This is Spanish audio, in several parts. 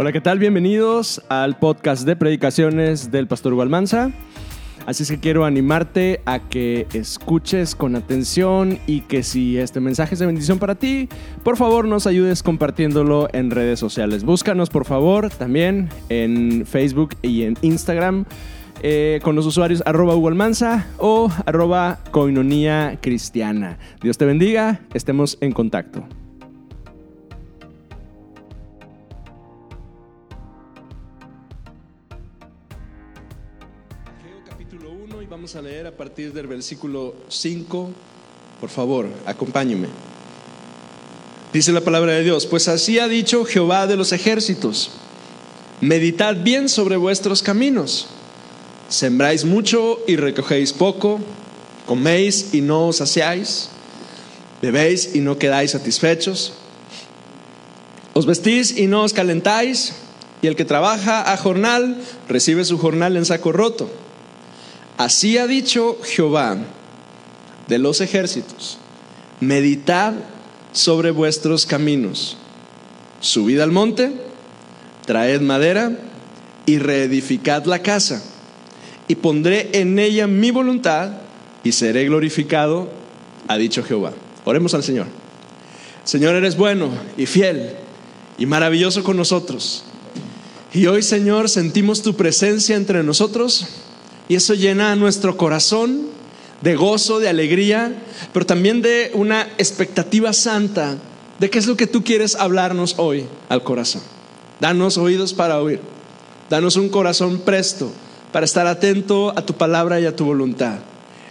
Hola, ¿qué tal? Bienvenidos al podcast de predicaciones del Pastor Hugo Almanza. Así es que quiero animarte a que escuches con atención y que si este mensaje es de bendición para ti, por favor nos ayudes compartiéndolo en redes sociales. Búscanos por favor también en Facebook y en Instagram eh, con los usuarios arroba Hugo Almanza o arroba coinonía cristiana. Dios te bendiga, estemos en contacto. Vamos a leer a partir del versículo 5. Por favor, acompáñeme. Dice la palabra de Dios, pues así ha dicho Jehová de los ejércitos, meditad bien sobre vuestros caminos, sembráis mucho y recogéis poco, coméis y no os saciáis, bebéis y no quedáis satisfechos, os vestís y no os calentáis, y el que trabaja a jornal recibe su jornal en saco roto. Así ha dicho Jehová de los ejércitos, meditad sobre vuestros caminos, subid al monte, traed madera y reedificad la casa, y pondré en ella mi voluntad y seré glorificado, ha dicho Jehová. Oremos al Señor. Señor, eres bueno y fiel y maravilloso con nosotros. Y hoy, Señor, sentimos tu presencia entre nosotros y eso llena nuestro corazón de gozo, de alegría, pero también de una expectativa santa de qué es lo que tú quieres hablarnos hoy al corazón. Danos oídos para oír. Danos un corazón presto para estar atento a tu palabra y a tu voluntad.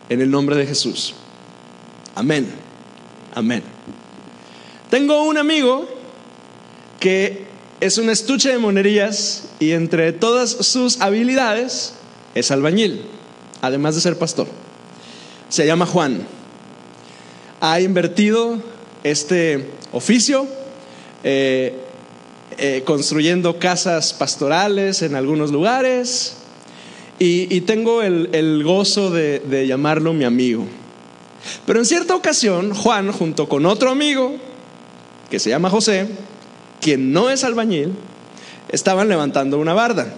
En el nombre de Jesús. Amén. Amén. Tengo un amigo que es un estuche de monerías y entre todas sus habilidades es albañil, además de ser pastor. Se llama Juan. Ha invertido este oficio eh, eh, construyendo casas pastorales en algunos lugares y, tengo el, gozo de, de llamarlo mi amigo. Pero en cierta ocasión, Juan, junto con otro amigo, que se llama José, quien no es albañil, estaban levantando una barda.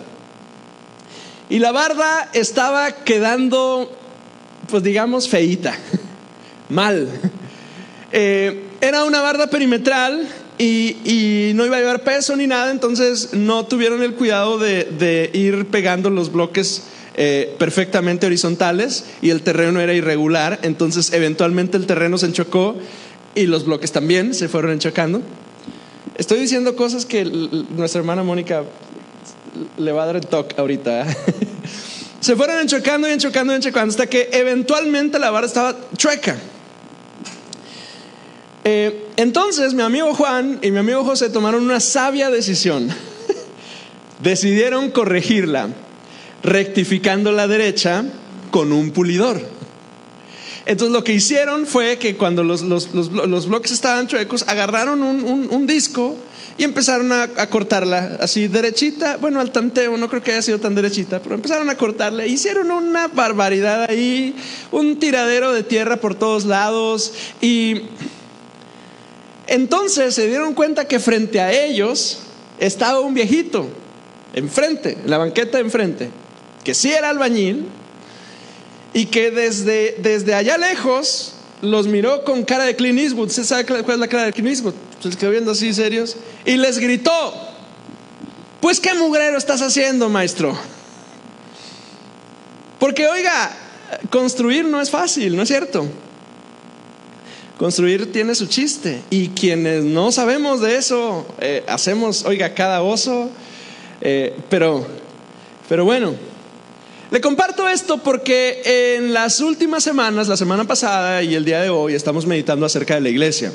Y la barda estaba quedando, pues digamos, feíta, mal. Eh, era una barda perimetral y, no iba a llevar peso ni nada, entonces no tuvieron el cuidado de, ir pegando los bloques eh, perfectamente horizontales y el terreno era irregular, entonces eventualmente el terreno se enchocó y los bloques también se fueron enchocando. Estoy diciendo cosas que nuestra hermana Mónica le va a dar el toque ahorita. Se fueron enchocando y enchocando y enchocando hasta que eventualmente la barra estaba chueca. Eh, entonces mi amigo Juan y mi amigo José tomaron una sabia decisión. Decidieron corregirla, rectificando la derecha con un pulidor. Entonces lo que hicieron fue que cuando los, bloques estaban chuecos, agarraron un disco y empezaron a, cortarla así derechita, bueno, al tanteo, no creo que haya sido tan derechita, pero empezaron a cortarla, hicieron una barbaridad ahí, un tiradero de tierra por todos lados y entonces se dieron cuenta que frente a ellos estaba un viejito, enfrente, en la banqueta enfrente, que sí era albañil y que desde, desde allá lejos los miró con cara de Clint Eastwood. ¿Usted sabe cuál es la cara de Clint Eastwood? Se les quedó viendo así serios. Y les gritó, pues qué mugrero estás haciendo, maestro. Porque oiga, construir no es fácil, ¿no es cierto? Construir tiene su chiste. Y quienes no sabemos de eso, eh, hacemos, oiga, cada oso. Eh, pero, pero bueno, le comparto esto porque en las últimas semanas, la semana pasada y el día de hoy, estamos meditando acerca de la iglesia.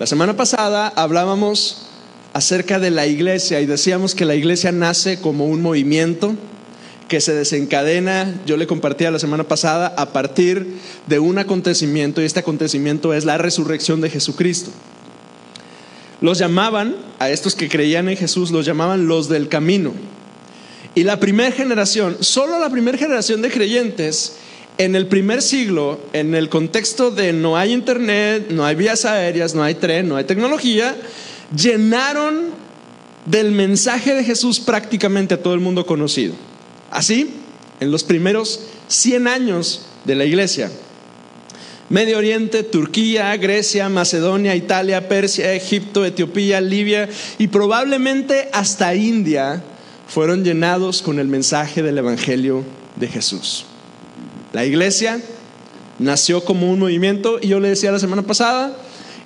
La semana pasada hablábamos acerca de la iglesia y decíamos que la iglesia nace como un movimiento que se desencadena, yo le compartía la semana pasada, a partir de un acontecimiento y este acontecimiento es la resurrección de Jesucristo. Los llamaban, a estos que creían en Jesús, los llamaban los del camino. Y la primera generación, solo la primera generación de creyentes, en el primer siglo, en el contexto de no hay internet, no hay vías aéreas, no hay tren, no hay tecnología, llenaron del mensaje de Jesús prácticamente a todo el mundo conocido. Así, en los primeros 100 años de la iglesia, Medio Oriente, Turquía, Grecia, Macedonia, Italia, Persia, Egipto, Etiopía, Libia y probablemente hasta India fueron llenados con el mensaje del Evangelio de Jesús. La iglesia nació como un movimiento y yo le decía la semana pasada,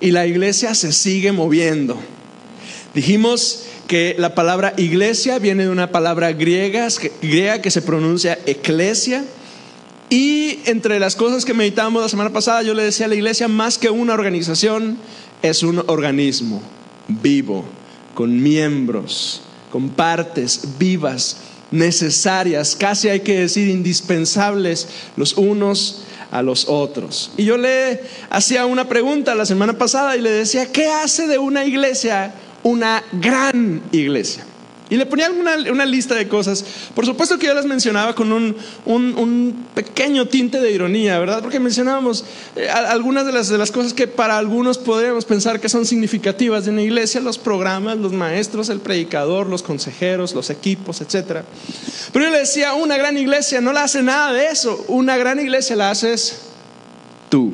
y la iglesia se sigue moviendo. Dijimos que la palabra iglesia viene de una palabra griega, griega que se pronuncia eclesia. Y entre las cosas que meditamos la semana pasada, yo le decía a la iglesia, más que una organización, es un organismo vivo, con miembros, con partes vivas, necesarias, casi hay que decir indispensables los unos a los otros. Y yo le hacía una pregunta la semana pasada y le decía, ¿qué hace de una iglesia una gran iglesia. Y le ponía una, lista de cosas. Por supuesto que yo las mencionaba con un, pequeño tinte de ironía, ¿verdad? Porque mencionábamos eh, algunas de las, de las cosas que para algunos podríamos pensar que son significativas de una iglesia, los programas, los maestros, el predicador, los consejeros, los equipos, etc. Pero yo le decía, una gran iglesia no la hace nada de eso. Una gran iglesia la haces tú.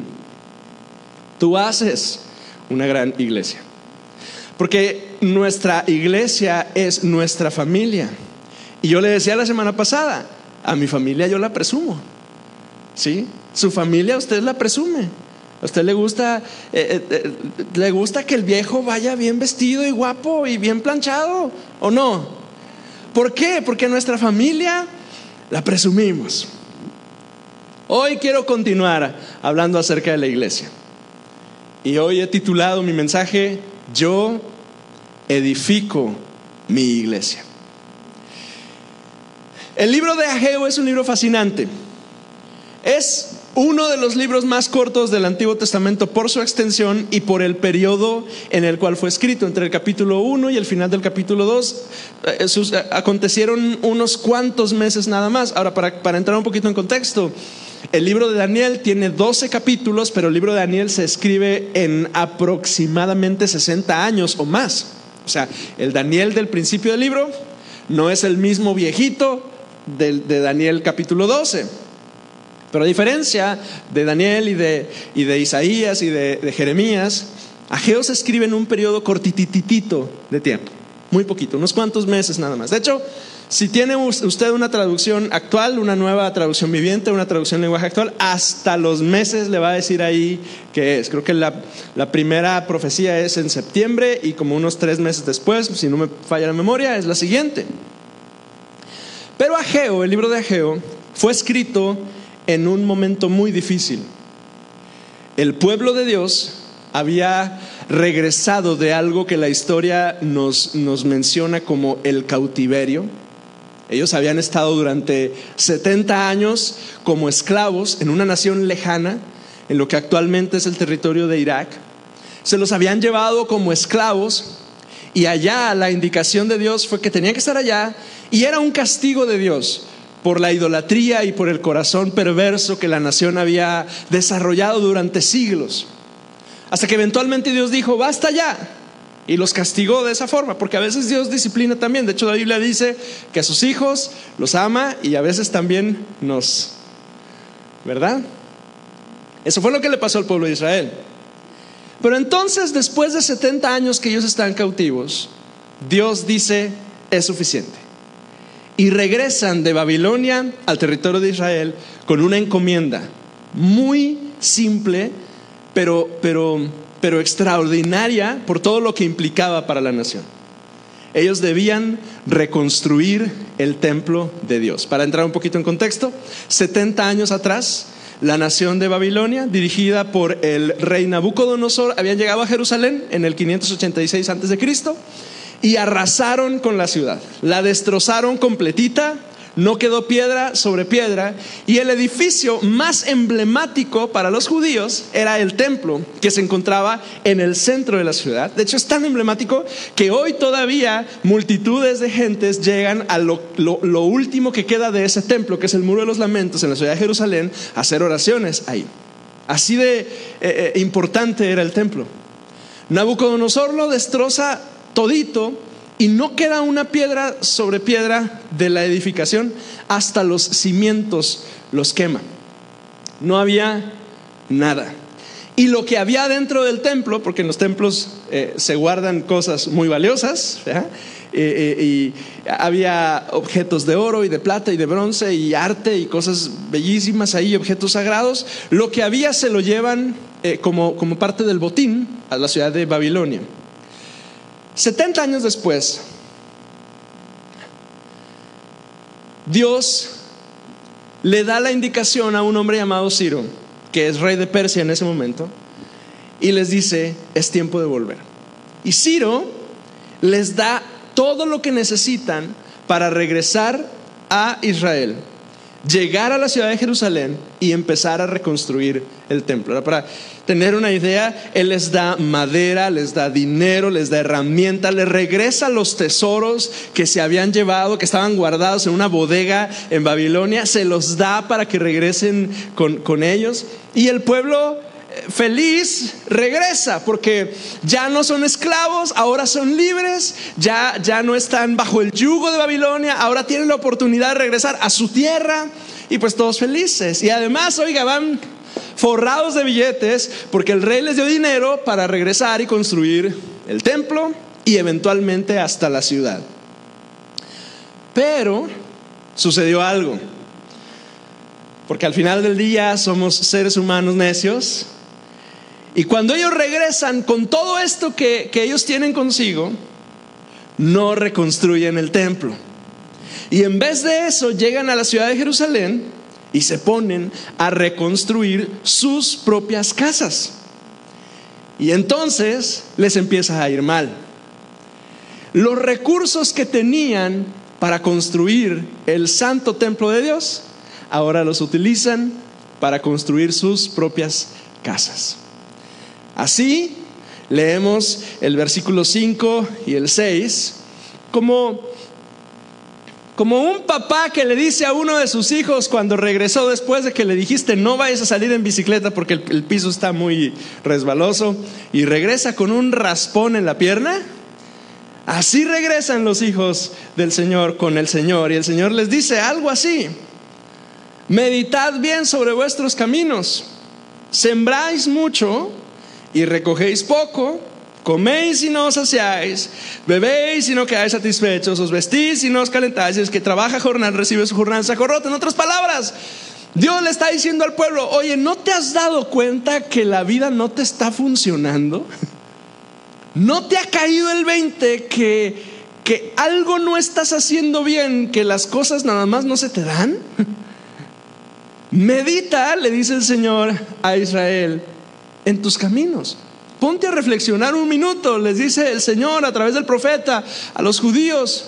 Tú haces una gran iglesia. Porque nuestra iglesia es nuestra familia. Y yo le decía la semana pasada, a mi familia yo la presumo. ¿Sí? Su familia usted la presume. A usted le gusta, eh, eh, eh, le gusta que el viejo vaya bien vestido y guapo y bien planchado, ¿o no? ¿Por qué? Porque nuestra familia la presumimos. Hoy quiero continuar hablando acerca de la iglesia. Y hoy he titulado mi mensaje yo edifico mi iglesia. El libro de Ageo es un libro fascinante. Es uno de los libros más cortos del Antiguo Testamento por su extensión y por el periodo en el cual fue escrito. Entre el capítulo 1 y el final del capítulo 2 eh, eh, acontecieron unos cuantos meses nada más. Ahora, para, para entrar un poquito en contexto, el libro de Daniel tiene 12 capítulos, pero el libro de Daniel se escribe en aproximadamente 60 años o más. O sea, el Daniel del principio del libro no es el mismo viejito de, Daniel capítulo 12. Pero a diferencia de Daniel y de, de Isaías y de, de Jeremías, Ageo se escribe en un periodo cortititito de tiempo, muy poquito, unos cuantos meses nada más. De hecho, si tiene usted una traducción actual, una nueva traducción viviente, una traducción en lenguaje actual, hasta los meses le va a decir ahí que es. Creo que la, primera profecía es en septiembre y como unos tres meses después, si no me falla la memoria, es la siguiente. Pero Ageo, el libro de Ageo, fue escrito en un momento muy difícil. El pueblo de Dios había regresado de algo que la historia nos, nos menciona como el cautiverio ellos habían estado durante 70 años como esclavos en una nación lejana, en lo que actualmente es el territorio de Irak. Se los habían llevado como esclavos y allá la indicación de Dios fue que tenían que estar allá y era un castigo de Dios por la idolatría y por el corazón perverso que la nación había desarrollado durante siglos. Hasta que eventualmente Dios dijo, basta ya, y los castigó de esa forma, porque a veces Dios disciplina también. De hecho, la Biblia dice que a sus hijos los ama y a veces también nos... ¿Verdad? Eso fue lo que le pasó al pueblo de Israel. Pero entonces, después de 70 años que ellos están cautivos, Dios dice, es suficiente. Y regresan de Babilonia al territorio de Israel con una encomienda muy simple, pero, pero pero extraordinaria por todo lo que implicaba para la nación. Ellos debían reconstruir el templo de Dios. Para entrar un poquito en contexto, 70 años atrás, la nación de Babilonia, dirigida por el rey Nabucodonosor, habían llegado a Jerusalén en el 586 a.C. y arrasaron con la ciudad. La destrozaron completita, no quedó piedra sobre piedra y el edificio más emblemático para los judíos era el templo que se encontraba en el centro de la ciudad. De hecho es tan emblemático que hoy todavía multitudes de gentes llegan a lo, último que queda de ese templo, que es el muro de los lamentos en la ciudad de Jerusalén, a hacer oraciones ahí. Así de eh, eh, importante era el templo. Nabucodonosor lo destroza todito y no queda una piedra sobre piedra de la edificación, hasta los cimientos los quema. No había nada. Y lo que había dentro del templo, porque en los templos eh, se guardan cosas muy valiosas, eh, eh, y había objetos de oro y de plata y de bronce y arte y cosas bellísimas ahí, objetos sagrados, lo que había se lo llevan como, como parte del botín a la ciudad de Babilonia. 70 años después, Dios le da la indicación a un hombre llamado Ciro, que es rey de Persia en ese momento, y les dice, es tiempo de volver. Y Ciro les da todo lo que necesitan para regresar a Israel llegar a la ciudad de Jerusalén y empezar a reconstruir el templo. Para tener una idea, Él les da madera, les da dinero, les da herramientas, les regresa los tesoros que se habían llevado, que estaban guardados en una bodega en Babilonia, se los da para que regresen con, con ellos. Y el pueblo feliz regresa porque ya no son esclavos, ahora son libres, ya, ya no están bajo el yugo de Babilonia, ahora tienen la oportunidad de regresar a su tierra y pues todos felices. Y además, oiga, van forrados de billetes porque el rey les dio dinero para regresar y construir el templo y eventualmente hasta la ciudad. Pero sucedió algo. Porque al final del día somos seres humanos necios y cuando ellos regresan con todo esto que, ellos tienen consigo, no reconstruyen el templo. Y en vez de eso llegan a la ciudad de Jerusalén y se ponen a reconstruir sus propias casas. Y entonces les empieza a ir mal. Los recursos que tenían para construir el santo templo de Dios, ahora los utilizan para construir sus propias casas. Así leemos el versículo 5 y el 6 como, como un papá que le dice a uno de sus hijos cuando regresó después de que le dijiste no vayas a salir en bicicleta porque el, el piso está muy resbaloso y regresa con un raspón en la pierna. Así regresan los hijos del Señor con el Señor y el Señor les dice algo así. Meditad bien sobre vuestros caminos. Sembráis mucho y recogéis poco, coméis y no os saciáis, bebéis y no quedáis satisfechos, os vestís y no os calentáis, y que trabaja jornal recibe su jornal sacorrota. En otras palabras, Dios le está diciendo al pueblo, oye, ¿no te has dado cuenta que la vida no te está funcionando? ¿No te ha caído el 20 que, que algo no estás haciendo bien, que las cosas nada más no se te dan? Medita, le dice el Señor a Israel, en tus caminos. Ponte a reflexionar un minuto, les dice el Señor a través del profeta a los judíos,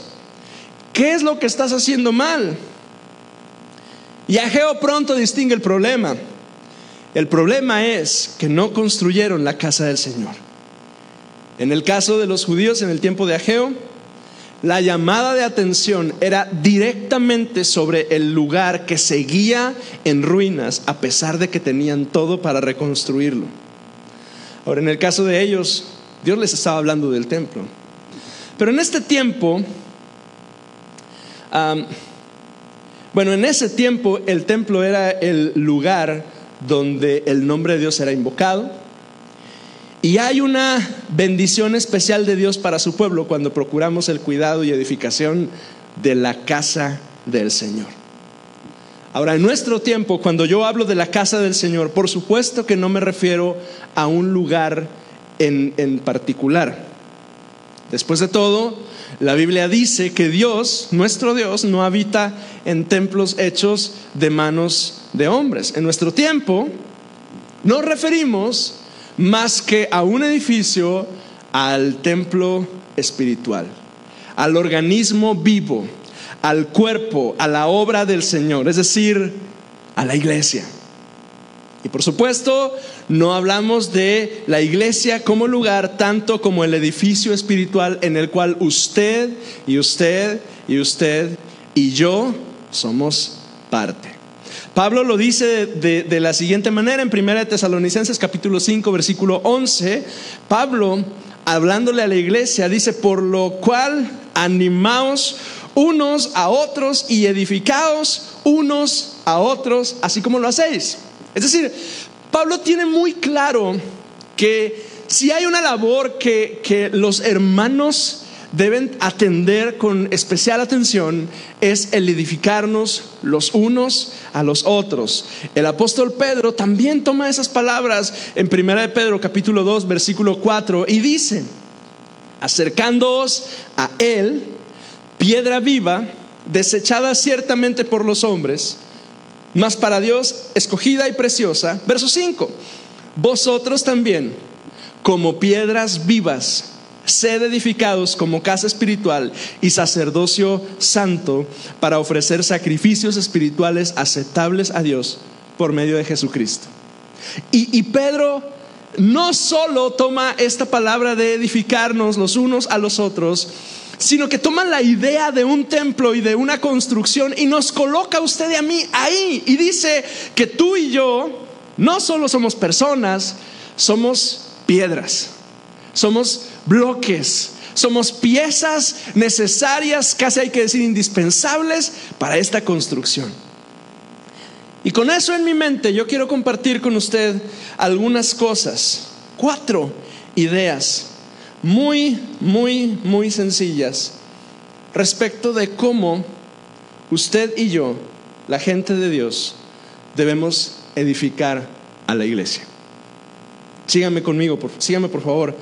¿qué es lo que estás haciendo mal? Y Ageo pronto distingue el problema. El problema es que no construyeron la casa del Señor. En el caso de los judíos en el tiempo de Ageo, la llamada de atención era directamente sobre el lugar que seguía en ruinas a pesar de que tenían todo para reconstruirlo. Ahora, en el caso de ellos, Dios les estaba hablando del templo. Pero en este tiempo, bueno, en ese tiempo el templo era el lugar donde el nombre de Dios era invocado. Y hay una bendición especial de Dios para su pueblo cuando procuramos el cuidado y edificación de la casa del Señor. Ahora, en nuestro tiempo, cuando yo hablo de la casa del Señor, por supuesto que no me refiero a un lugar en, en particular. Después de todo, la Biblia dice que Dios, nuestro Dios, no habita en templos hechos de manos de hombres. En nuestro tiempo nos referimos más que a un edificio, al templo espiritual, al organismo vivo, al cuerpo, a la obra del Señor, es decir, a la iglesia. Y por supuesto, no hablamos de la iglesia como lugar, tanto como el edificio espiritual en el cual usted y usted y usted y yo somos parte. Pablo lo dice de, la siguiente manera en 1 Tesalonicenses capítulo 5 versículo 11. Pablo hablándole a la iglesia, dice, por lo cual animaos unos a otros y edificaos unos a otros, así como lo hacéis. Es decir, Pablo tiene muy claro que si hay una labor que, que los hermanos deben atender con especial atención es el edificarnos los unos a los otros. El apóstol Pedro también toma esas palabras en 1 de Pedro capítulo 2 versículo 4 y dice, acercándoos a él, piedra viva, desechada ciertamente por los hombres, mas para Dios escogida y preciosa. Verso 5, vosotros también, como piedras vivas, sed edificados como casa espiritual y sacerdocio santo para ofrecer sacrificios espirituales aceptables a Dios por medio de Jesucristo. Y, y Pedro no solo toma esta palabra de edificarnos los unos a los otros, sino que toma la idea de un templo y de una construcción y nos coloca usted y a mí ahí y dice que tú y yo no solo somos personas, somos piedras, somos bloques, somos piezas necesarias, casi hay que decir indispensables para esta construcción. Y con eso en mi mente yo quiero compartir con usted algunas cosas, cuatro ideas muy, muy, muy sencillas respecto de cómo usted y yo, la gente de Dios, debemos edificar a la iglesia. Síganme conmigo, síganme por favor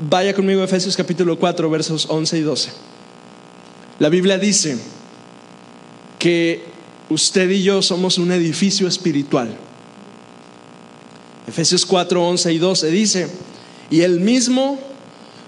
Vaya conmigo a Efesios capítulo 4, versos 11 y 12. La Biblia dice que usted y yo somos un edificio espiritual. Efesios 4, 11 y 12 dice, y él mismo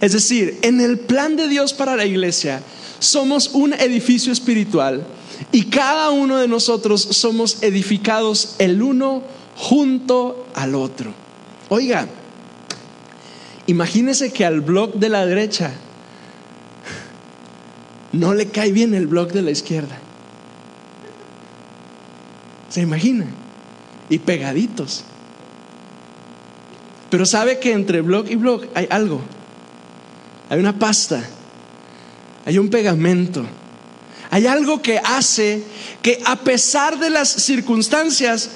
Es decir, en el plan de Dios para la iglesia, somos un edificio espiritual y cada uno de nosotros somos edificados el uno junto al otro. Oiga, Imagínese que al blog de la derecha no le cae bien el blog de la izquierda. ¿Se imagina? Y pegaditos. Pero sabe que entre blog y blog hay algo. Hay una pasta. Hay un pegamento. Hay algo que hace que a pesar de las circunstancias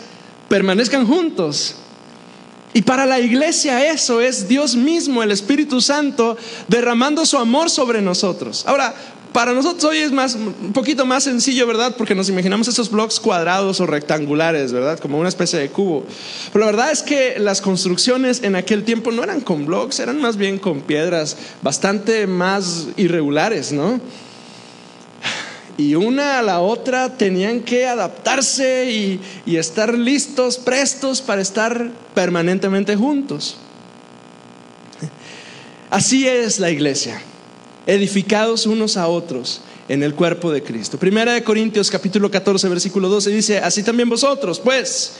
permanezcan juntos. Y para la iglesia eso es Dios mismo, el Espíritu Santo, derramando su amor sobre nosotros. Ahora, para nosotros hoy es más, un poquito más sencillo, ¿verdad? Porque nos imaginamos esos bloques cuadrados o rectangulares, ¿verdad? Como una especie de cubo. Pero la verdad es que las construcciones en aquel tiempo no eran con blocks, eran más bien con piedras bastante más irregulares, ¿no? y una a la otra tenían que adaptarse y, estar listos, prestos para estar permanentemente juntos. Así es la iglesia, edificados unos a otros en el cuerpo de Cristo. Primera de Corintios capítulo 14 versículo 12 dice, así también vosotros, pues,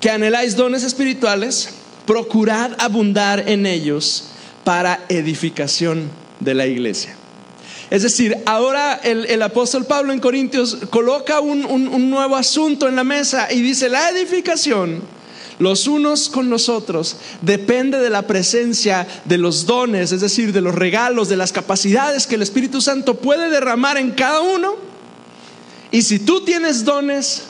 que anheláis dones espirituales, procurad abundar en ellos para edificación de la iglesia. Es decir, ahora el, apóstol Pablo en Corintios coloca un, un nuevo asunto en la mesa y dice, la edificación los unos con los otros depende de la presencia de los dones, es decir, de los regalos, de las capacidades que el Espíritu Santo puede derramar en cada uno. Y si tú tienes dones,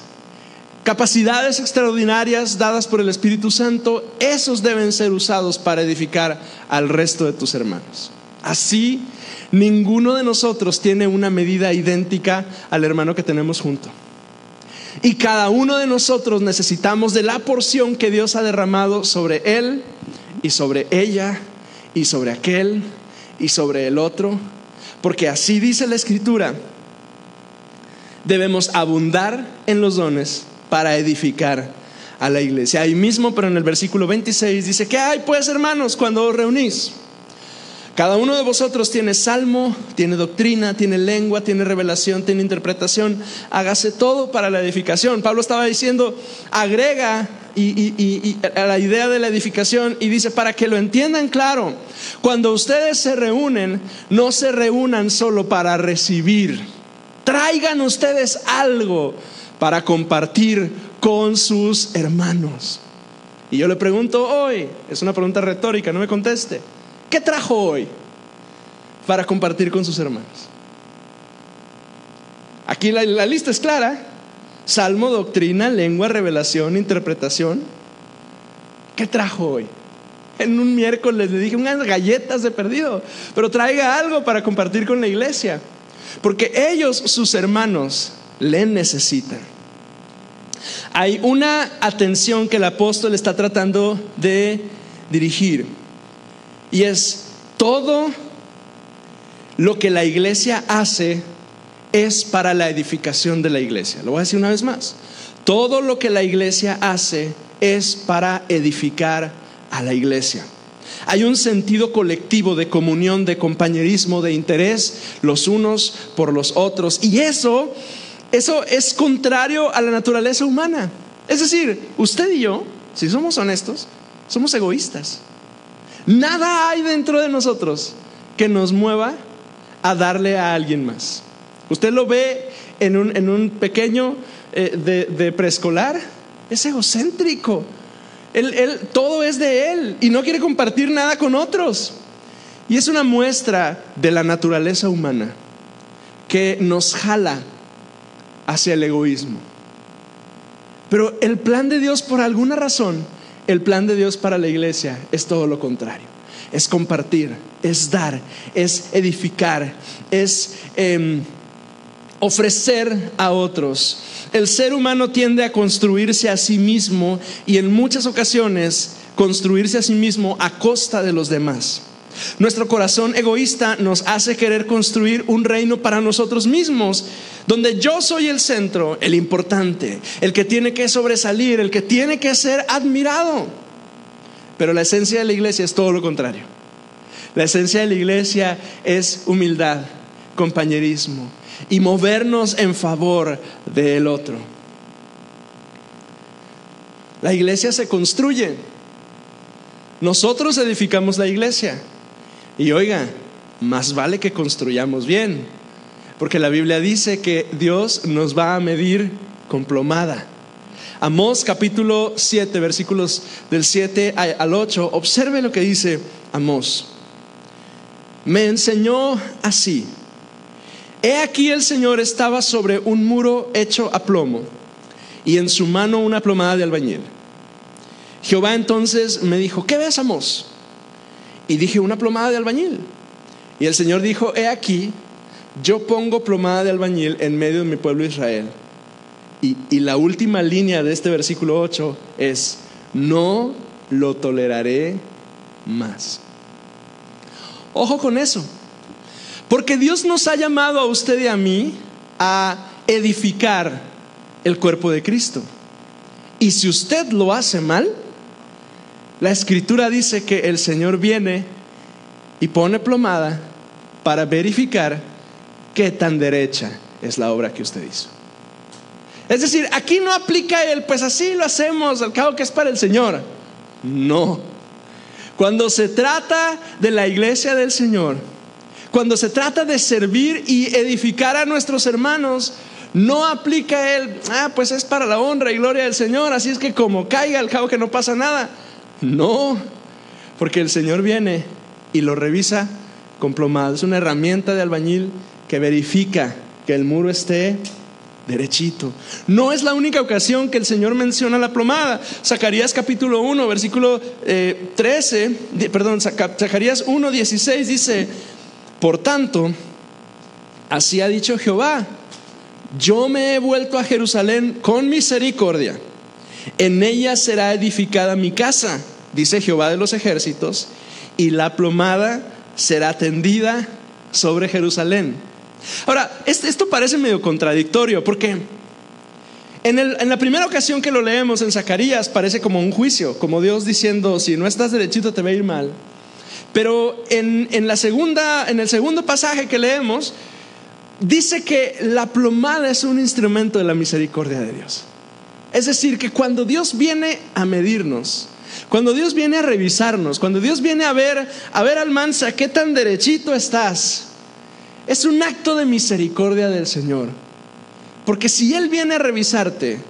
capacidades extraordinarias dadas por el Espíritu Santo, esos deben ser usados para edificar al resto de tus hermanos. Así Ninguno de nosotros tiene una medida idéntica al hermano que tenemos junto. Y cada uno de nosotros necesitamos de la porción que Dios ha derramado sobre él y sobre ella y sobre aquel y sobre el otro. Porque así dice la escritura, debemos abundar en los dones para edificar a la iglesia. Ahí mismo, pero en el versículo 26 dice, ¿qué hay pues hermanos cuando os reunís? Cada uno de vosotros tiene salmo, tiene doctrina, tiene lengua, tiene revelación, tiene interpretación. Hágase todo para la edificación. Pablo estaba diciendo, agrega y, a la idea de la edificación y dice, para que lo entiendan claro, cuando ustedes se reúnen, no se reúnan solo para recibir. Traigan ustedes algo para compartir con sus hermanos. Y yo le pregunto hoy, es una pregunta retórica, no me conteste. ¿Qué trajo hoy para compartir con sus hermanos? Aquí la, lista es clara. Salmo, doctrina, lengua, revelación, interpretación. ¿Qué trajo hoy? En un miércoles le dije unas galletas de perdido, pero traiga algo para compartir con la iglesia. Porque ellos, sus hermanos, le necesitan. Hay una atención que el apóstol está tratando de dirigir. Y es todo lo que la iglesia hace es para la edificación de la iglesia. Lo voy a decir una vez más. Todo lo que la iglesia hace es para edificar a la iglesia. Hay un sentido colectivo de comunión, de compañerismo, de interés los unos por los otros. Y eso, eso es contrario a la naturaleza humana. Es decir, usted y yo, si somos honestos, somos egoístas. Nada hay dentro de nosotros que nos mueva a darle a alguien más. Usted lo ve en un, pequeño eh, de, preescolar, es egocéntrico. Él, todo es de él y no quiere compartir nada con otros. Y es una muestra de la naturaleza humana que nos jala hacia el egoísmo. Pero el plan de Dios, por alguna razón, el plan de Dios para la iglesia es todo lo contrario. Es compartir, es dar, es edificar, es em, ofrecer a otros. El ser humano tiende a construirse a sí mismo y en muchas ocasiones construirse a sí mismo a costa de los demás. Nuestro corazón egoísta nos hace querer construir un reino para nosotros mismos, donde yo soy el centro, el importante, el que tiene que sobresalir, el que tiene que ser admirado. Pero la esencia de la iglesia es todo lo contrario. La esencia de la iglesia es humildad, compañerismo y movernos en favor del otro. La iglesia se construye. Nosotros edificamos la iglesia. Y oiga, más vale que construyamos bien, porque la Biblia dice que Dios nos va a medir con plomada. Amós capítulo 7, versículos del 7 al 8, observe lo que dice Amós. Me enseñó así. He aquí el Señor estaba sobre un muro hecho a plomo y en su mano una plomada de albañil. Jehová entonces me dijo, ¿qué ves, Amós? Y dije, una plomada de albañil. Y el Señor dijo, he aquí, yo pongo plomada de albañil en medio de mi pueblo Israel. Y, la última línea de este versículo 8 es, no lo toleraré más. Ojo con eso, porque Dios nos ha llamado a usted y a mí a edificar el cuerpo de Cristo. Y si usted lo hace mal, la escritura dice que el Señor viene y pone plomada para verificar qué tan derecha es la obra que usted hizo. Es decir, aquí no aplica el, pues así lo hacemos, al cabo que es para el Señor. No. Cuando se trata de la iglesia del Señor, cuando se trata de servir y edificar a nuestros hermanos, no aplica el, ah, pues es para la honra y gloria del Señor, así es que como caiga, al cabo que no pasa nada. No, porque el Señor viene y lo revisa con plomada. Es una herramienta de albañil que verifica que el muro esté derechito. No es la única ocasión que el Señor menciona la plomada. Zacarías capítulo 1, versículo 13, eh, perdón, Zacarías 1, 16 dice, por tanto, así ha dicho Jehová, yo me he vuelto a Jerusalén con misericordia. En ella será edificada mi casa dice Jehová de los ejércitos, y la plomada será tendida sobre Jerusalén. Ahora, esto parece medio contradictorio, porque en, la primera ocasión que lo leemos en Zacarías parece como un juicio, como Dios diciendo, si no estás derechito te va a ir mal. Pero en el segundo pasaje que leemos, dice que la plomada es un instrumento de la misericordia de Dios. Es decir, que cuando Dios viene a medirnos, cuando Dios viene a revisarnos, cuando Dios viene a ver, a ver Almanza, qué tan derechito estás, es un acto de misericordia del Señor. Porque si Él viene a revisarte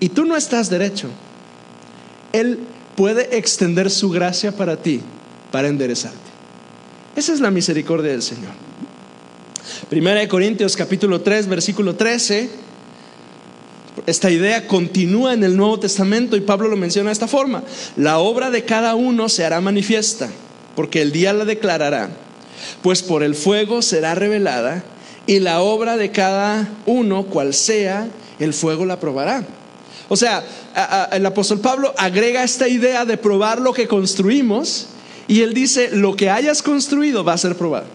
y tú no estás derecho, Él puede extender su gracia para ti, para enderezarte. Esa es la misericordia del Señor. Primera de Corintios capítulo 3, versículo 13 esta idea continúa en el Nuevo Testamento y Pablo lo menciona de esta forma. La obra de cada uno se hará manifiesta, porque el día la declarará, pues por el fuego será revelada y la obra de cada uno, cual sea, el fuego la probará. O sea, el apóstol Pablo agrega esta idea de probar lo que construimos y él dice, lo que hayas construido va a ser probado.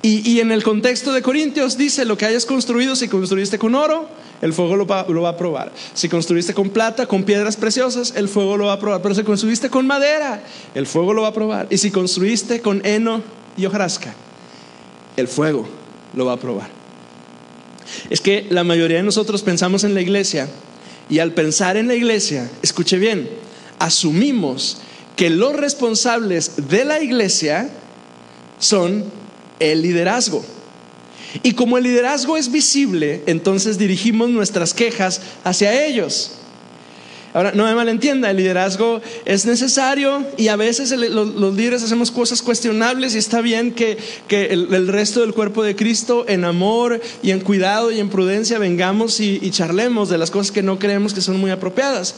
Y, y en el contexto de Corintios dice, lo que hayas construido, si construiste con oro, el fuego lo va, a probar. Si construiste con plata, con piedras preciosas, el fuego lo va a probar. Pero si construiste con madera, el fuego lo va a probar. Y si construiste con heno y hojarasca, el fuego lo va a probar. Es que la mayoría de nosotros pensamos en la iglesia y al pensar en la iglesia, escuche bien, asumimos que los responsables de la iglesia son el liderazgo. Y como el liderazgo es visible, entonces dirigimos nuestras quejas hacia ellos. Ahora, no me malentienda, el liderazgo es necesario y a veces los, líderes hacemos cosas cuestionables y está bien que, el, resto del cuerpo de Cristo en amor y en cuidado y en prudencia vengamos y, y charlemos de las cosas que no creemos que son muy apropiadas.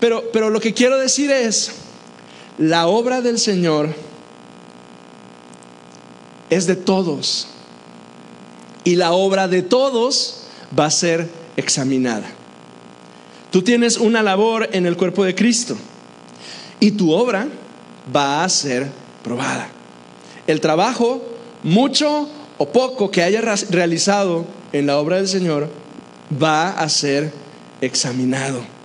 Pero, pero lo que quiero decir es, la obra del Señor es de todos y la obra de todos va a ser examinada. Tú tienes una labor en el cuerpo de Cristo y tu obra va a ser probada. El trabajo, mucho o poco que hayas realizado en la obra del Señor, va a ser examinado.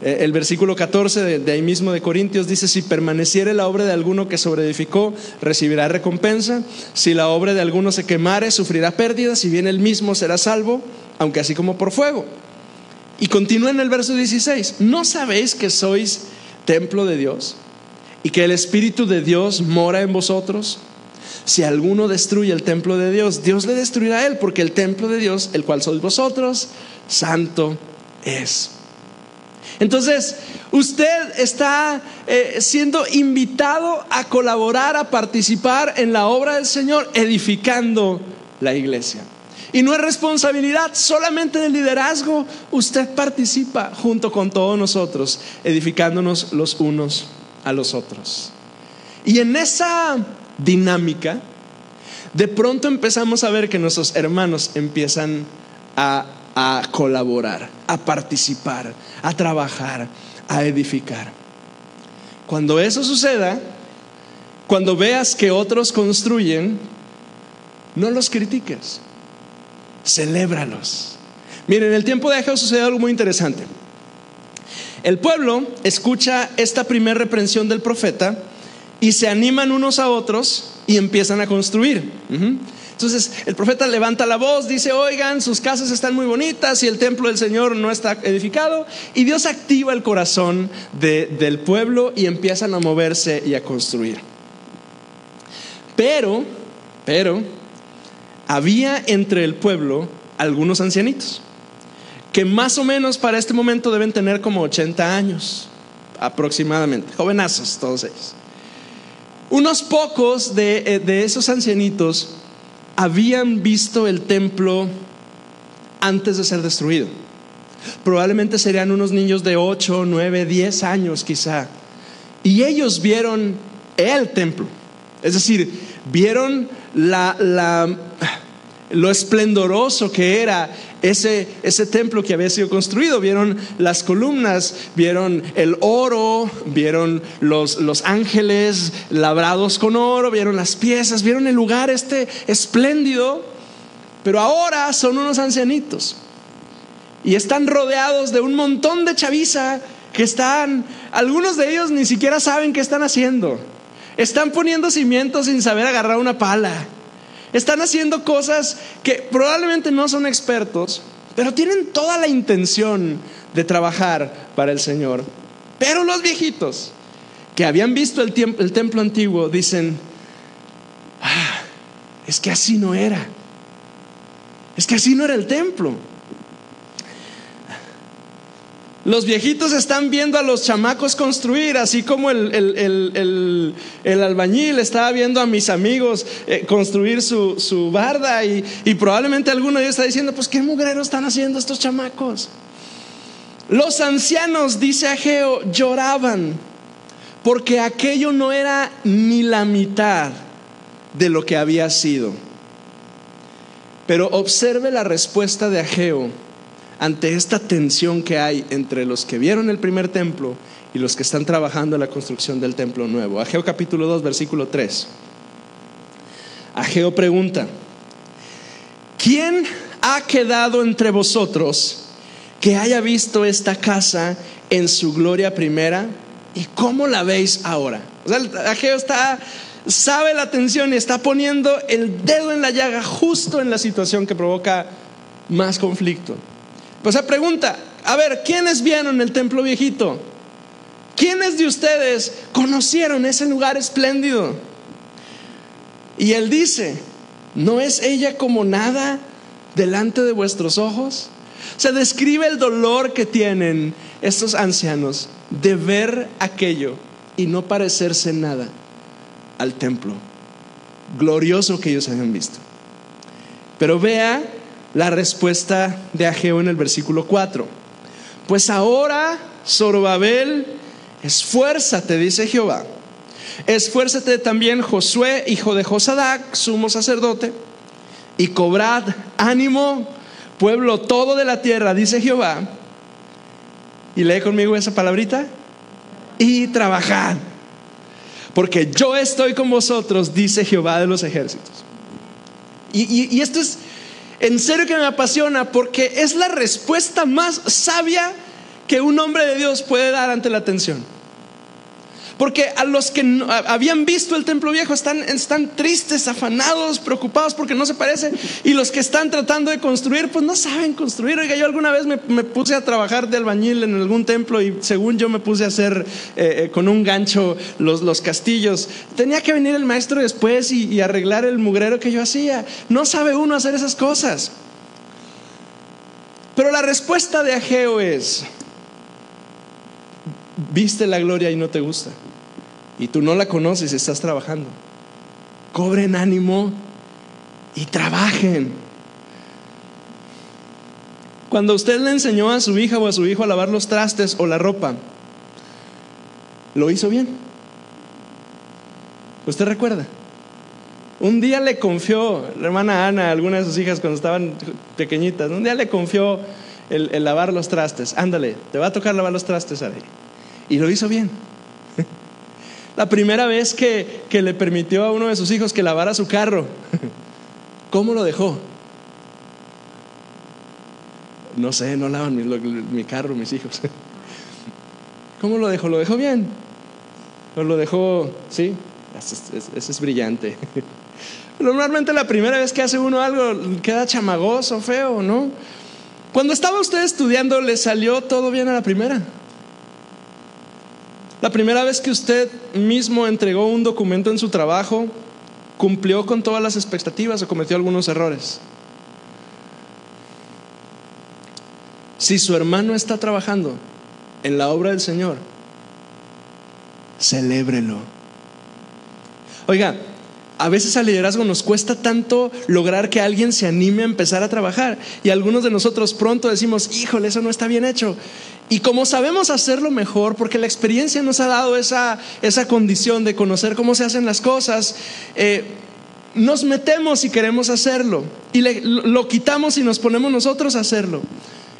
Eh, el versículo 14 de, ahí mismo de Corintios dice, si permaneciere la obra de alguno que sobreedificó, recibirá recompensa. Si la obra de alguno se quemare, sufrirá pérdida. Si bien él mismo será salvo, aunque así como por fuego. Y continúa en el verso 16, ¿no sabéis que sois templo de Dios y que el Espíritu de Dios mora en vosotros? Si alguno destruye el templo de Dios, Dios le destruirá a él, porque el templo de Dios, el cual sois vosotros, santo es. Entonces, usted está eh, siendo invitado a colaborar, a participar en la obra del Señor, edificando la iglesia. Y no es responsabilidad solamente del liderazgo, usted participa junto con todos nosotros, edificándonos los unos a los otros. Y en esa dinámica, de pronto empezamos a ver que nuestros hermanos empiezan a a colaborar, a participar, a trabajar, a edificar. Cuando eso suceda, cuando veas que otros construyen, no los critiques, celébralos. Miren, en el tiempo de Ageo sucede algo muy interesante. El pueblo escucha esta primera reprensión del profeta y se animan unos a otros y empiezan a construir. Entonces el profeta levanta la voz, dice, oigan, sus casas están muy bonitas y el templo del Señor no está edificado. Y Dios activa el corazón del pueblo y empiezan a moverse y a construir. Pero, pero, había entre el pueblo algunos ancianitos, que más o menos para este momento deben tener como 80 años aproximadamente, jovenazos todos ellos. Unos pocos de, eh, de esos ancianitos habían visto el templo antes de ser destruido. Probablemente serían unos niños de 8, 9, 10 años quizá. Y ellos vieron el templo. Es decir, vieron la, la, lo esplendoroso que era ese, ese templo que había sido construido. Vieron las columnas, vieron el oro, vieron los, los ángeles labrados con oro, vieron las piezas, vieron el lugar este espléndido. Pero ahora son unos ancianitos y están rodeados de un montón de chaviza que están, algunos de ellos ni siquiera saben qué están haciendo. Están poniendo cimientos sin saber agarrar una pala. Están haciendo cosas que probablemente no son expertos, pero tienen toda la intención de trabajar para el Señor. Pero los viejitos que habían visto el, templo antiguo dicen, ah, es que así no era. Es que así no era el templo. Los viejitos están viendo a los chamacos construir, así como el, albañil estaba viendo a mis amigos eh, construir su, barda y, y, probablemente alguno de ellos está diciendo, pues qué mugrero están haciendo estos chamacos. Los ancianos, dice Ageo, lloraban porque aquello no era ni la mitad de lo que había sido. Pero observe la respuesta de Ageo ante esta tensión que hay entre los que vieron el primer templo y los que están trabajando en la construcción del templo nuevo. Ageo capítulo 2, versículo 3. Ageo pregunta, ¿quién ha quedado entre vosotros que haya visto esta casa en su gloria primera? ¿Y cómo la veis ahora? O sea, Ageo está, sabe la tensión y está poniendo el dedo en la llaga justo en la situación que provoca más conflicto. Pues se pregunta, a ver, ¿quiénes vieron el templo viejito? ¿Quiénes de ustedes conocieron ese lugar espléndido? Y él dice, ¿no es ella como nada delante de vuestros ojos? Se describe el dolor que tienen estos ancianos de ver aquello y no parecerse nada al templo glorioso que ellos habían visto. Pero vea la respuesta de Ageo en el versículo 4. Pues ahora, Zorobabel, esfuérzate, dice Jehová. Esfuérzate también Josué, hijo de Josadac, sumo sacerdote, y cobrad ánimo, pueblo todo de la tierra, dice Jehová. Y lee conmigo esa palabrita. Y trabajad. Porque yo estoy con vosotros, dice Jehová de los ejércitos. Y, y esto es en serio que me apasiona porque es la respuesta más sabia que un hombre de Dios puede dar ante la tensión. Porque a los que habían visto el templo viejo están, tristes, afanados, preocupados porque no se parece. Y los que están tratando de construir, pues no saben construir. Oiga, yo alguna vez me, puse a trabajar de albañil en algún templo y según yo me puse a hacer eh, eh, con un gancho los, los, castillos. Tenía que venir el maestro después y, y arreglar el mugrero que yo hacía. No sabe uno hacer esas cosas. Pero la respuesta de Ageo es, viste la gloria y no te gusta. Y tú no la conoces, estás trabajando. Cobren ánimo y trabajen. Cuando usted le enseñó a su hija o a su hijo a lavar los trastes o la ropa, ¿lo hizo bien? ¿Usted recuerda? Un día le confió, la hermana Ana, alguna de sus hijas cuando estaban pequeñitas, un día le confió el, lavar los trastes. Ándale, te va a tocar lavar los trastes, Ari. Y lo hizo bien. La primera vez que, le permitió a uno de sus hijos que lavara su carro, ¿cómo lo dejó? No sé, no lavan mi, carro, mis hijos. ¿Cómo lo dejó? ¿Lo dejó bien? ¿O lo dejó, sí? Ese es, brillante. Normalmente la primera vez que hace uno algo queda chamagoso, feo, ¿no? Cuando estaba usted estudiando, ¿le salió todo bien a la primera? La primera vez que usted mismo entregó un documento en su trabajo, ¿cumplió con todas las expectativas o cometió algunos errores? Si su hermano está trabajando en la obra del Señor, celébrelo. Oiga, a veces al liderazgo nos cuesta tanto lograr que alguien se anime a empezar a trabajar y algunos de nosotros pronto decimos, híjole, eso no está bien hecho. Y como sabemos hacerlo mejor, porque la experiencia nos ha dado esa, esa condición de conocer cómo se hacen las cosas, eh, nos metemos y queremos hacerlo. Y lo quitamos y nos ponemos nosotros a hacerlo.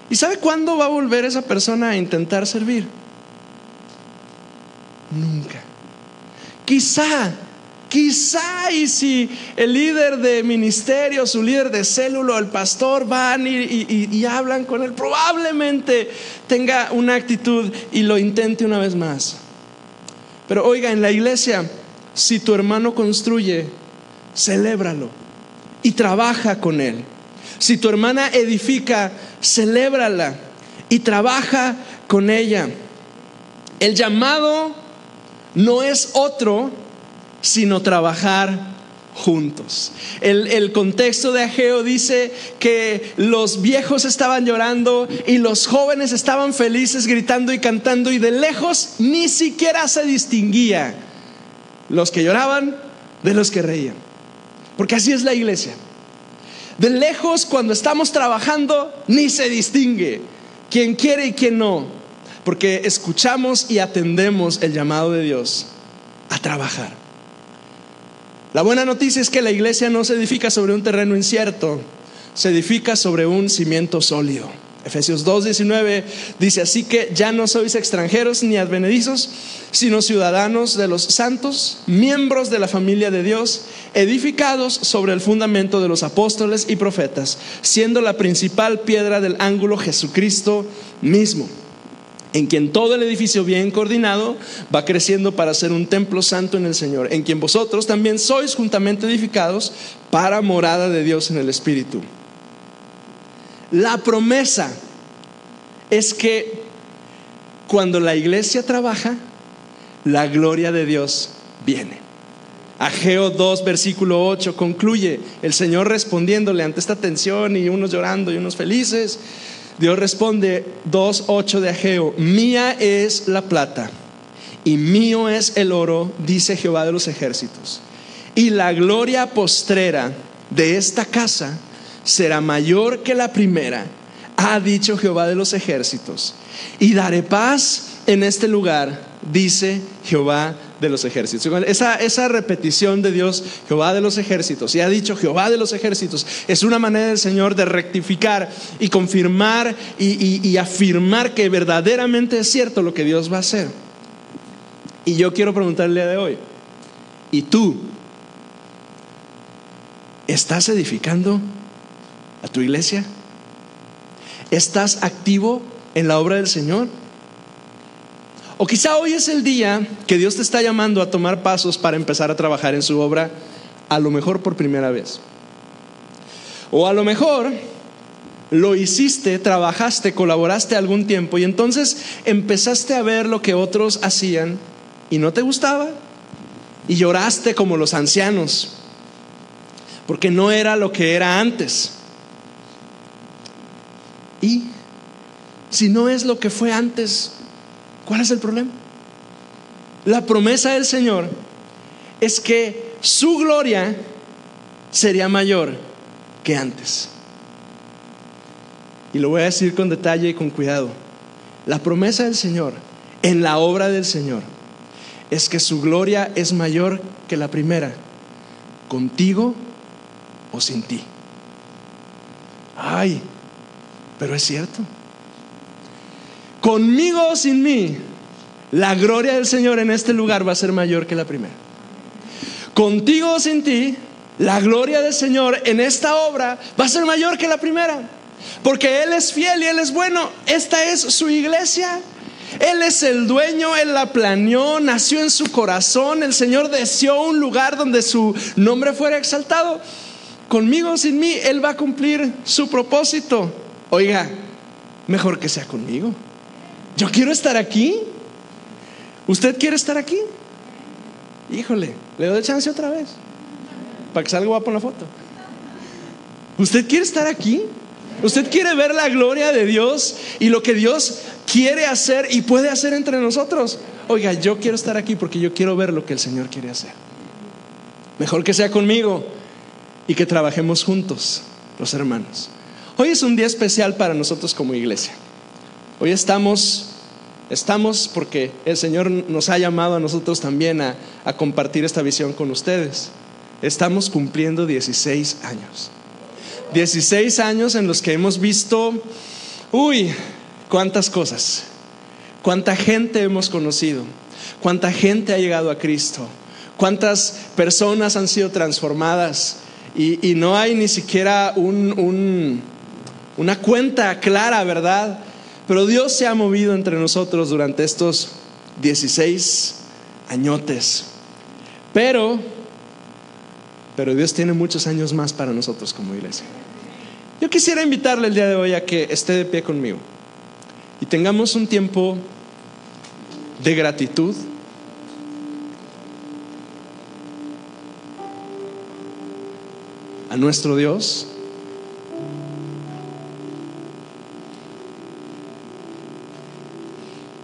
¿Y sabe cuándo va a volver esa persona a intentar servir? Nunca. Quizá Quizá y si el líder de ministerio, su líder de célula, el pastor van y, hablan con él, probablemente tenga una actitud y lo intente una vez más. Pero oiga, en la iglesia si tu hermano construye, celébralo y trabaja con él. Si tu hermana edifica, celébrala y trabaja con ella. El llamado no es otro, sino trabajar juntos. El, contexto de Ageo dice que los viejos estaban llorando y los jóvenes estaban felices gritando y cantando y de lejos ni siquiera se distinguía los que lloraban de los que reían. Porque así es la iglesia. De lejos cuando estamos trabajando ni se distingue quién quiere y quién no. Porque escuchamos y atendemos el llamado de Dios a trabajar. La buena noticia es que la iglesia no se edifica sobre un terreno incierto, se edifica sobre un cimiento sólido. Efesios 2:19 dice, así que ya no sois extranjeros ni advenedizos, sino ciudadanos de los santos, miembros de la familia de Dios, edificados sobre el fundamento de los apóstoles y profetas, siendo la principal piedra del ángulo Jesucristo mismo en quien todo el edificio bien coordinado va creciendo para ser un templo santo en el Señor, en quien vosotros también sois juntamente edificados para morada de Dios en el Espíritu. La promesa es que cuando la iglesia trabaja, la gloria de Dios viene. Ageo 2, versículo 8 concluye el Señor respondiéndole ante esta tensión y unos llorando y unos felices. Dios responde 2.8 de Ageo, mía es la plata y mío es el oro, dice Jehová de los ejércitos. Y la gloria postrera de esta casa será mayor que la primera, ha dicho Jehová de los ejércitos. Y daré paz en este lugar, dice Jehová de los ejércitos. Esa, esa repetición de Dios, Jehová de los ejércitos, y ha dicho Jehová de los ejércitos, es una manera del Señor de rectificar y confirmar y, y afirmar que verdaderamente es cierto lo que Dios va a hacer. Y yo quiero preguntarle de hoy, ¿y tú estás edificando a tu iglesia? ¿Estás activo en la obra del Señor? O quizá hoy es el día que Dios te está llamando a tomar pasos para empezar a trabajar en su obra, a lo mejor por primera vez. O a lo mejor lo hiciste, trabajaste, colaboraste algún tiempo y entonces empezaste a ver lo que otros hacían y no te gustaba y lloraste como los ancianos, porque no era lo que era antes. Y si no es lo que fue antes, ¿Cuál es el problema? La promesa del Señor es que su gloria sería mayor que antes. Y lo voy a decir con detalle y con cuidado. La promesa del Señor en la obra del Señor es que su gloria es mayor que la primera, contigo o sin ti. Ay, pero es cierto conmigo o sin mí, la gloria del Señor en este lugar va a ser mayor que la primera. Contigo o sin ti, la gloria del Señor en esta obra va a ser mayor que la primera. Porque Él es fiel y Él es bueno. Esta es su iglesia. Él es el dueño, Él la planeó, nació en su corazón. El Señor deseó un lugar donde su nombre fuera exaltado. Conmigo o sin mí, Él va a cumplir su propósito. Oiga, mejor que sea conmigo. Yo quiero estar aquí. ¿Usted quiere estar aquí? Híjole, le doy chance otra vez. Para que salga guapo en la foto. ¿Usted quiere estar aquí? ¿Usted quiere ver la gloria de Dios y lo que Dios quiere hacer y puede hacer entre nosotros? Oiga, yo quiero estar aquí porque yo quiero ver lo que el Señor quiere hacer. Mejor que sea conmigo y que trabajemos juntos, los hermanos. Hoy es un día especial para nosotros como iglesia. Hoy estamos, estamos porque el Señor nos ha llamado a nosotros también a, compartir esta visión con ustedes. Estamos cumpliendo 16 años. 16 años en los que hemos visto, uy, cuántas cosas, cuánta gente hemos conocido, cuánta gente ha llegado a Cristo, cuántas personas han sido transformadas y, no hay ni siquiera un, un, una cuenta clara, ¿verdad? Pero Dios se ha movido entre nosotros durante estos 16 añotes. Pero, pero Dios tiene muchos años más para nosotros como iglesia. Yo quisiera invitarle el día de hoy a que esté de pie conmigo y tengamos un tiempo de gratitud. a nuestro Dios.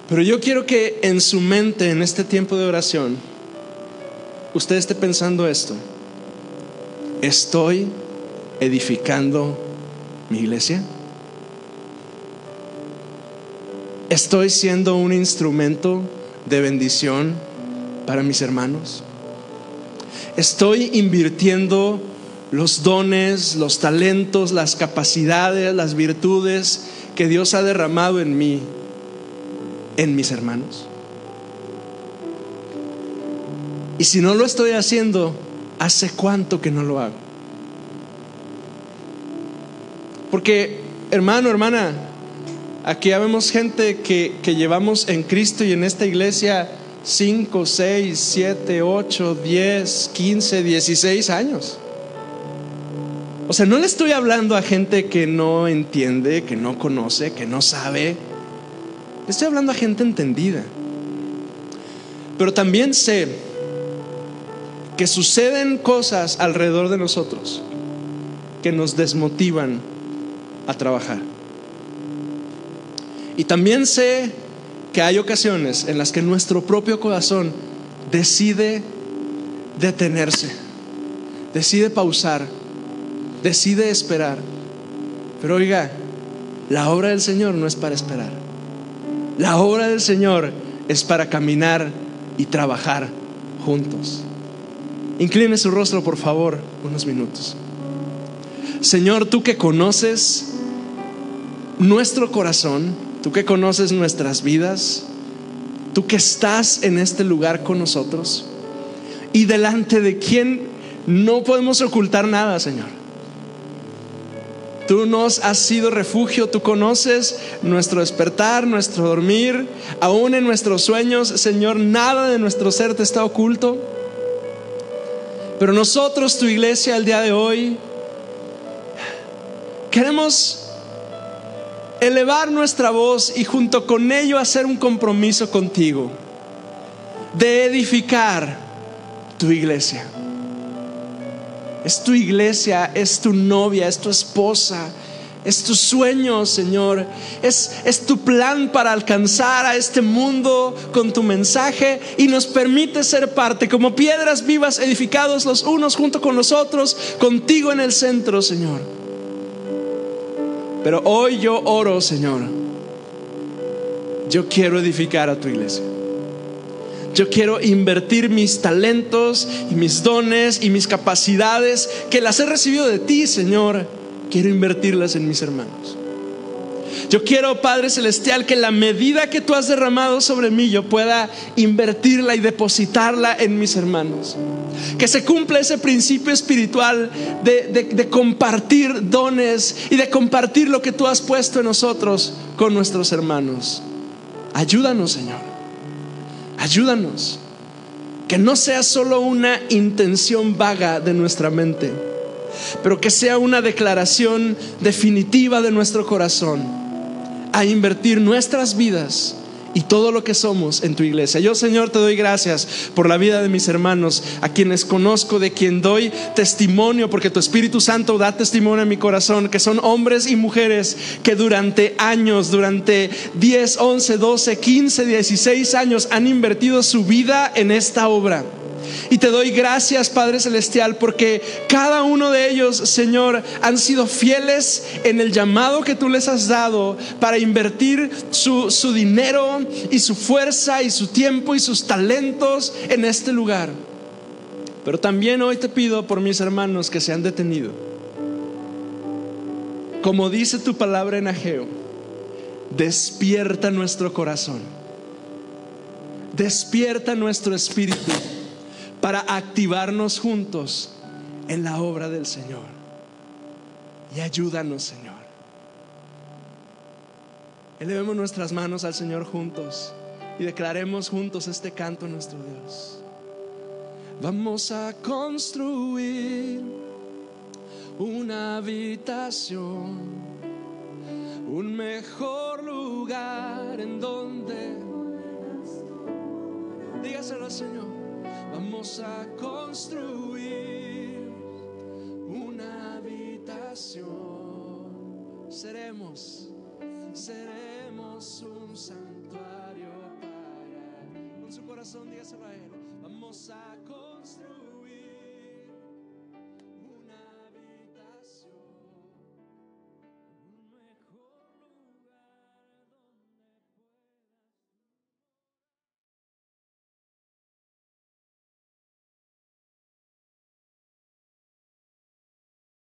Pero yo quiero que en su mente, en este tiempo de oración, usted esté pensando esto. ¿Estoy edificando mi iglesia? ¿Estoy siendo un instrumento de bendición para mis hermanos? ¿Estoy invirtiendo los dones, los talentos, las capacidades, las virtudes que Dios ha derramado en mí, en mis hermanos? Y si no lo estoy haciendo, ¿hace cuánto que no lo hago? Porque, hermano, hermana, aquí ya vemos gente que, que llevamos en Cristo y en esta iglesia 5, 6, 7, 8, 10, 15, 16 años. O sea, no le estoy hablando a gente que no entiende, que no conoce, que no sabe. Estoy hablando a gente entendida. Pero también sé que suceden cosas alrededor de nosotros que nos desmotivan a trabajar. Y también sé que hay ocasiones en las que nuestro propio corazón decide detenerse, decide pausar, decide esperar. Pero oiga, la obra del Señor no es para esperar. La obra del Señor es para caminar y trabajar juntos. Incline su rostro, por favor, unos minutos. Señor, tú que conoces nuestro corazón, tú que conoces nuestras vidas, tú que estás en este lugar con nosotros y delante de quien no podemos ocultar nada, Señor. Tú nos has sido refugio, tú conoces nuestro despertar, nuestro dormir, aún en nuestros sueños, Señor, nada de nuestro ser te está oculto. Pero nosotros, tu iglesia, el día de hoy, queremos elevar nuestra voz y junto con ello hacer un compromiso contigo de edificar tu iglesia. Es tu iglesia, es tu novia, es tu esposa, es tu sueño, Señor. Es, es tu plan para alcanzar a este mundo con tu mensaje y nos permite ser parte como piedras vivas edificados los unos junto con los otros, contigo en el centro, Señor. Pero hoy yo oro, Señor. Yo quiero edificar a tu iglesia. Yo quiero invertir mis talentos y mis dones y mis capacidades que las he recibido de ti, Señor. Quiero invertirlas en mis hermanos. Yo quiero, Padre Celestial, que la medida que tú has derramado sobre mí, yo pueda invertirla y depositarla en mis hermanos. Que se cumpla ese principio espiritual de, de, compartir dones y de compartir lo que tú has puesto en nosotros con nuestros hermanos. Ayúdanos, Señor. Ayúdanos. Que no sea solo una intención vaga de nuestra mente, pero que sea una declaración definitiva de nuestro corazón a invertir nuestras vidas y todo lo que somos en tu iglesia. Yo, Señor, te doy gracias por la vida de mis hermanos, a quienes conozco, de quien doy testimonio, porque tu Espíritu Santo da testimonio en mi corazón, que son hombres y mujeres que durante años, durante 10, 11, 12, 15, 16 años han invertido su vida en esta obra. Y te doy gracias, Padre Celestial, porque cada uno de ellos, Señor, han sido fieles en el llamado que tú les has dado para invertir su, su dinero y su fuerza y su tiempo y sus talentos en este lugar. Pero también hoy te pido por mis hermanos que se han detenido. Como dice tu palabra en Ageo, despierta nuestro corazón, despierta nuestro espíritu para activarnos juntos en la obra del Señor. Y ayúdanos, Señor. Elevemos nuestras manos al Señor juntos y declaremos juntos este canto a nuestro Dios. Vamos a construir una habitación, un mejor lugar en donde dígaselo Señor. Vamos a construir una habitación. Seremos, seremos un santuario para. Con su corazón, dígaselo a Él. Vamos a construir.